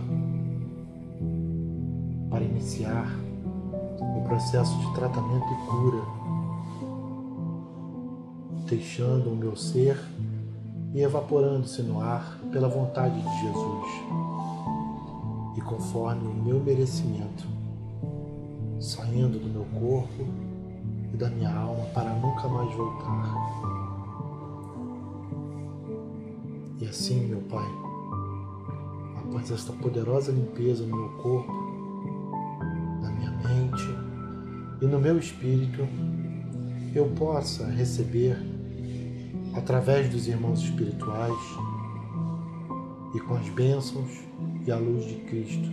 para iniciar o processo de tratamento e cura, deixando o meu ser e evaporando-se no ar pela vontade de Jesus. E conforme o meu merecimento, saindo do meu corpo da minha alma para nunca mais voltar. E assim, meu Pai, após esta poderosa limpeza no meu corpo, na minha mente e no meu espírito, eu possa receber, através dos irmãos espirituais e com as bênçãos e a luz de Cristo,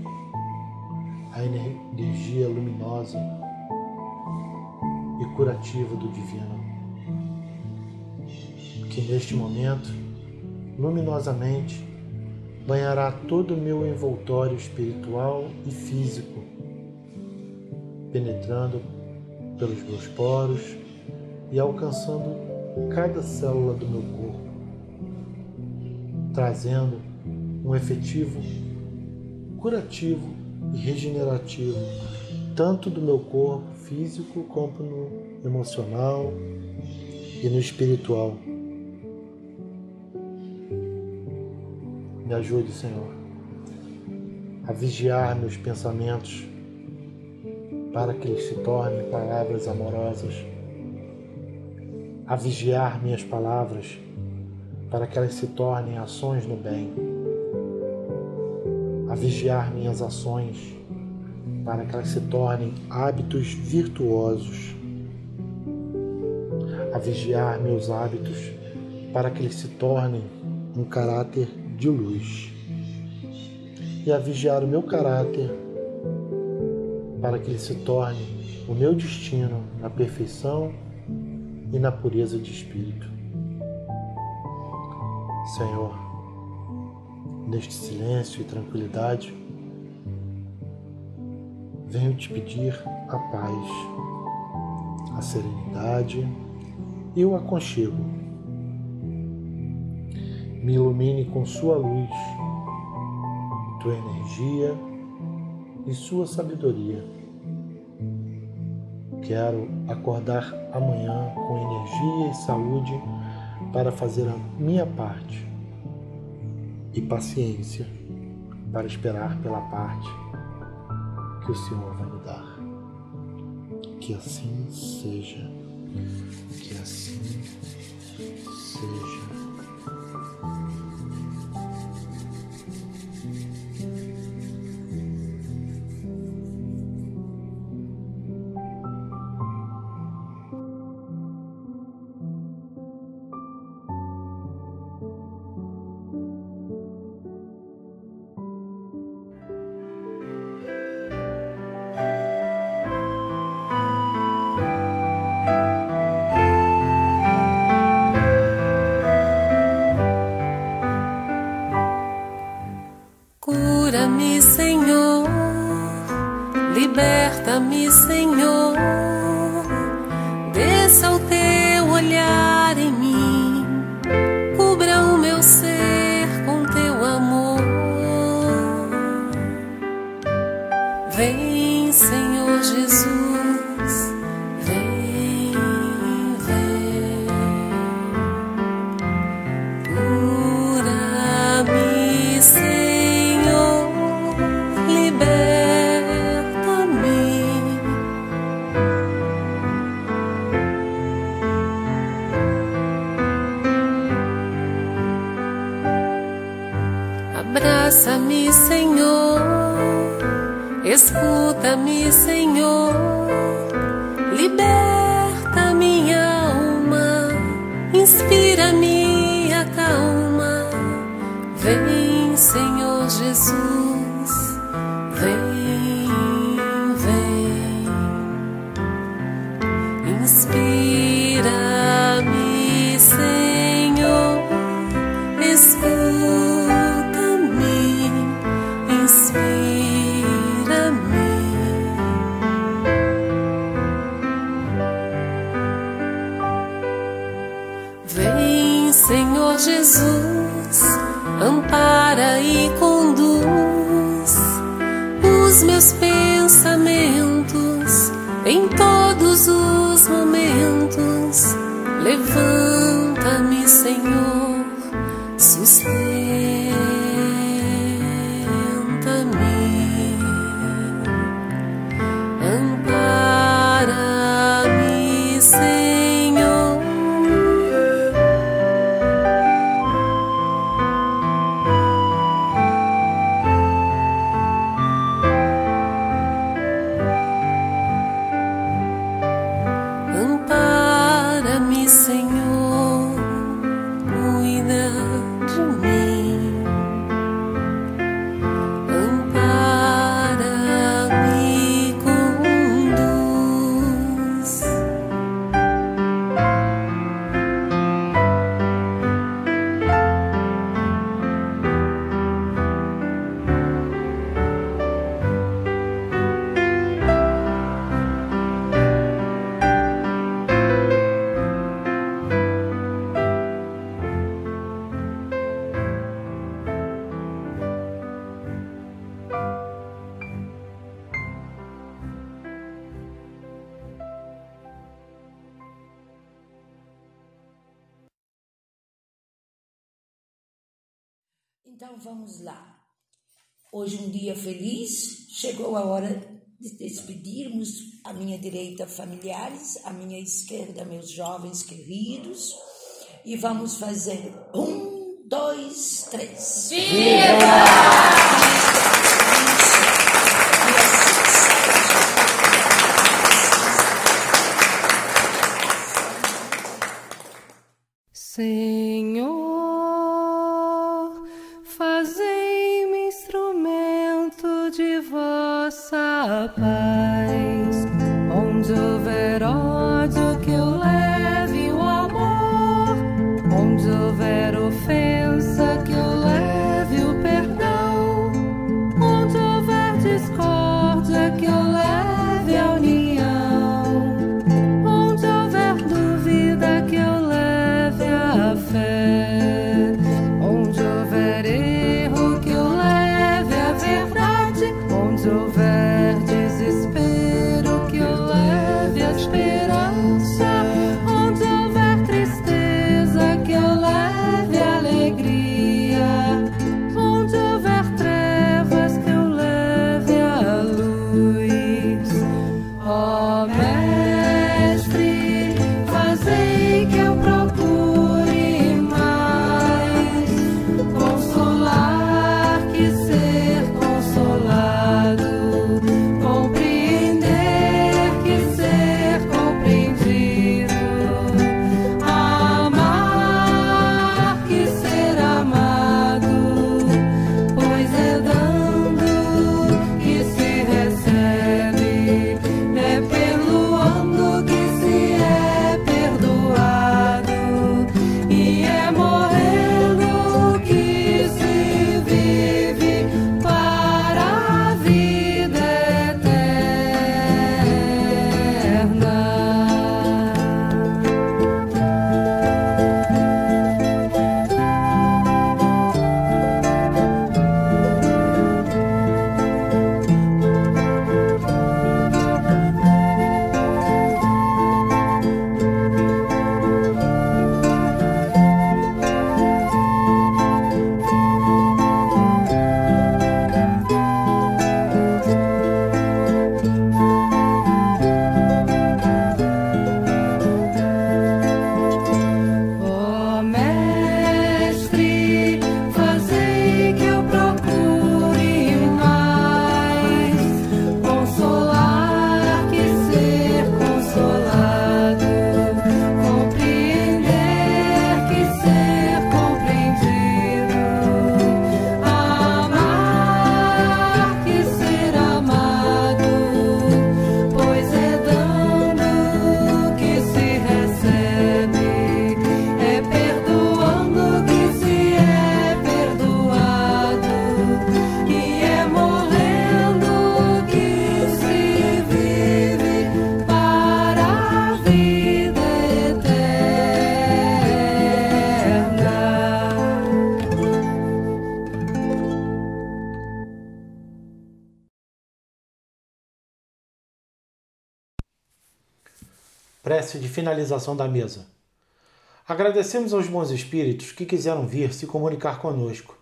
a energia luminosa curativa do Divino, que neste momento, luminosamente, banhará todo o meu envoltório espiritual e físico, penetrando pelos meus poros e alcançando cada célula do meu corpo, trazendo um efetivo curativo e regenerativo, tanto do meu corpo físico como no emocional e no espiritual. Me ajude, Senhor, a vigiar meus pensamentos para que eles se tornem palavras amorosas, a vigiar minhas palavras para que elas se tornem ações no bem, a vigiar minhas ações para que elas se tornem hábitos virtuosos, vigiar meus hábitos para que eles se tornem um caráter de luz, e a vigiar o meu caráter para que ele se torne o meu destino na perfeição e na pureza de espírito. Senhor, neste silêncio e tranquilidade, venho te pedir a paz, a serenidade e o aconchego. Me ilumine com sua luz, tua energia e sua sabedoria. Quero acordar amanhã com energia e saúde para fazer a minha parte e paciência para esperar pela parte que o Senhor vai me dar. Que assim seja. Que assim seja. Senhor, um dia feliz, chegou a hora de despedirmos à minha direita familiares, à minha esquerda meus jovens queridos e vamos fazer um, dois, três. Senhor, finalização da mesa. Agradecemos aos bons espíritos que quiseram vir se comunicar conosco.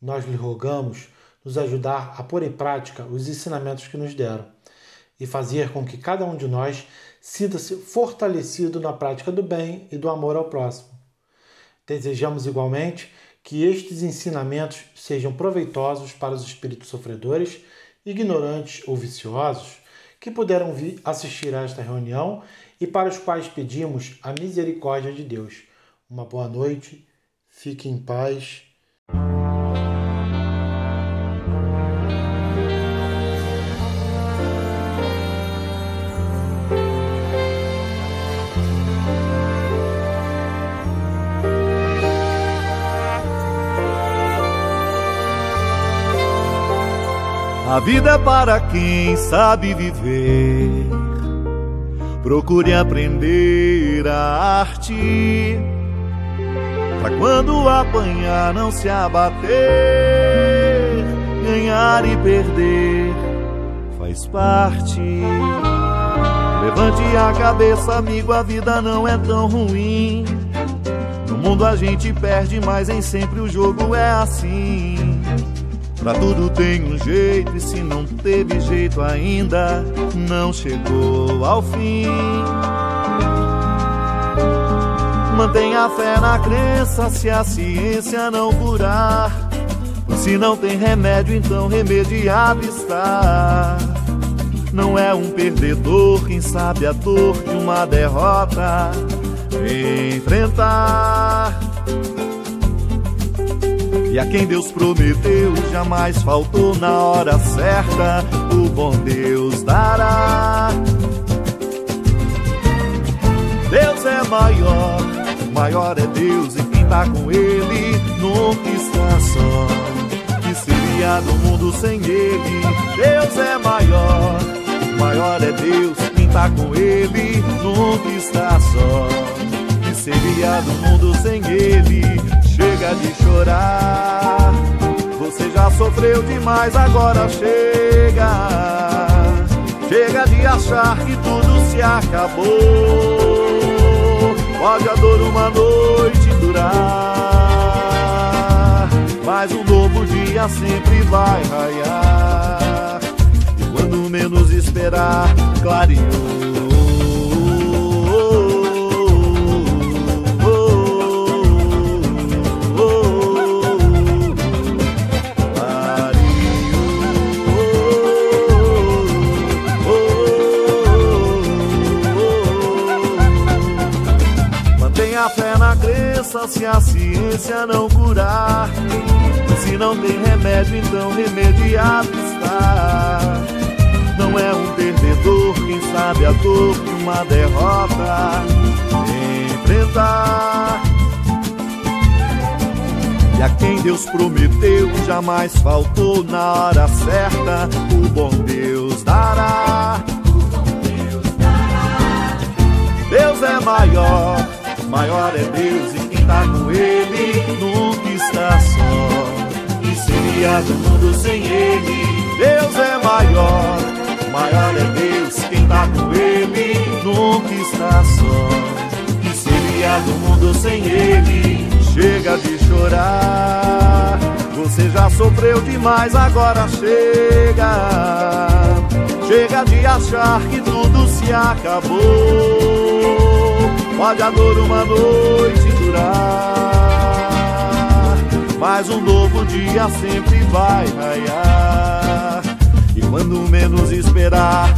Nós lhe rogamos nos ajudar a pôr em prática os ensinamentos que nos deram e fazer com que cada um de nós sinta-se fortalecido na prática do bem e do amor ao próximo. Desejamos igualmente que estes ensinamentos sejam proveitosos para os espíritos sofredores, ignorantes ou viciosos que puderam vir assistir a esta reunião e para os quais pedimos a misericórdia de Deus. Uma boa noite, fique em paz. A vida é para quem sabe viver. Procure aprender a arte. Pra quando apanhar, não se abater. Ganhar e perder faz parte. Levante a cabeça, amigo, a vida não é tão ruim. No mundo a gente perde, mas nem sempre o jogo é assim. Pra tudo tem um jeito, e se não teve jeito ainda, não chegou ao fim. Mantenha fé na crença se a ciência não curar. Se não tem remédio, então remediado está. Não é um perdedor quem sabe a dor de uma derrota enfrentar. E a quem Deus prometeu jamais faltou na hora certa, o bom Deus dará. Deus é maior, maior é Deus e quem tá com ele nunca está só. Que seria do mundo sem ele? Deus é maior, maior é Deus, quem tá com ele nunca está só. Que seria do mundo sem ele? Chega de chorar. Você já sofreu demais, agora chega. Chega de achar que tudo se acabou. Pode a dor uma noite durar, mas um novo dia sempre vai raiar. E quando menos esperar, clareou. Se a ciência não curar. Se não tem remédio, então remediado está. Não é um perdedor quem sabe a dor de uma derrota enfrentar. E a quem Deus prometeu jamais faltou na hora certa, o bom Deus dará. Deus é maior, maior é Deus e está com ele, nunca está só. Que seria do mundo sem ele? Deus é maior, maior é Deus, quem está com ele, nunca está só. Que seria do mundo sem ele? Chega de chorar, você já sofreu demais, agora chega. Chega de achar que tudo se acabou. Pode a dor uma noite durar, mas um novo dia sempre vai raiar. E quando menos esperar.